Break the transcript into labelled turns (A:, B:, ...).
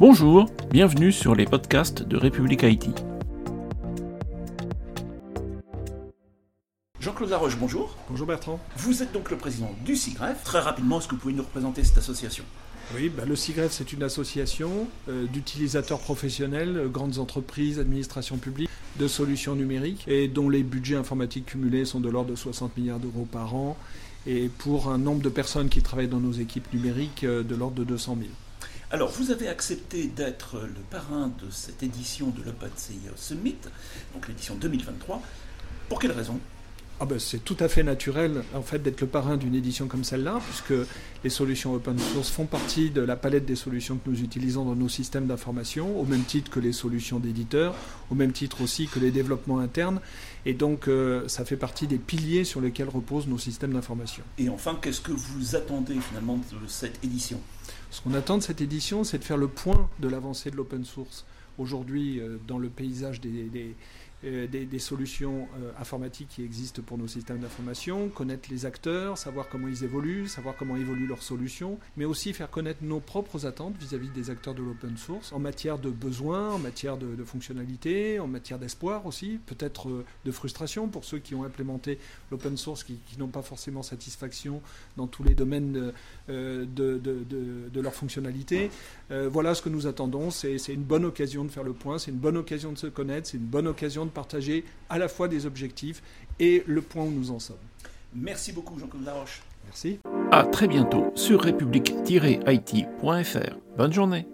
A: Bonjour, bienvenue sur les podcasts de République Haïti. Jean-Claude Laroche, bonjour.
B: Bonjour Bertrand.
A: Vous êtes donc le président du CIGREF. Très rapidement, est-ce que vous pouvez nous représenter cette association?
B: Oui, bah, le CIGREF, c'est une association euh, d'utilisateurs professionnels, euh, grandes entreprises, administrations publiques, de solutions numériques, et dont les budgets informatiques cumulés sont de l'ordre de 60 milliards d'euros par an, et pour un nombre de personnes qui travaillent dans nos équipes numériques euh, de l'ordre de 200 000.
A: Alors, vous avez accepté d'être le parrain de cette édition de l'OpenCIO Summit, donc l'édition 2023. Pour quelle raison?
B: Ah ben, c'est tout à fait naturel en fait d'être le parrain d'une édition comme celle-là, puisque les solutions open source font partie de la palette des solutions que nous utilisons dans nos systèmes d'information, au même titre que les solutions d'éditeurs, au même titre aussi que les développements internes, et donc euh, ça fait partie des piliers sur lesquels reposent nos systèmes d'information.
A: Et enfin, qu'est-ce que vous attendez finalement de cette édition?
B: Ce qu'on attend de cette édition, c'est de faire le point de l'avancée de l'open source. Aujourd'hui euh, dans le paysage des euh, des, solutions euh, informatiques qui existent pour nos systèmes d'information, connaître les acteurs, savoir comment ils évoluent, savoir comment évoluent leurs solutions, mais aussi faire connaître nos propres attentes vis-à-vis des acteurs de l'open source en matière de besoins, en matière de, fonctionnalités, en matière d'espoir aussi, peut-être euh, de frustration pour ceux qui ont implémenté l'open source, qui, n'ont pas forcément satisfaction dans tous les domaines de, de, leur fonctionnalité. voilà ce que nous attendons. C'est une bonne occasion de faire le point, c'est une bonne occasion de se connaître, c'est une bonne occasion de partager à la fois des objectifs et le point où nous en sommes.
A: Merci beaucoup Jean-Claude Laroche.
B: Merci.
A: À très bientôt sur république-it.fr. Bonne journée.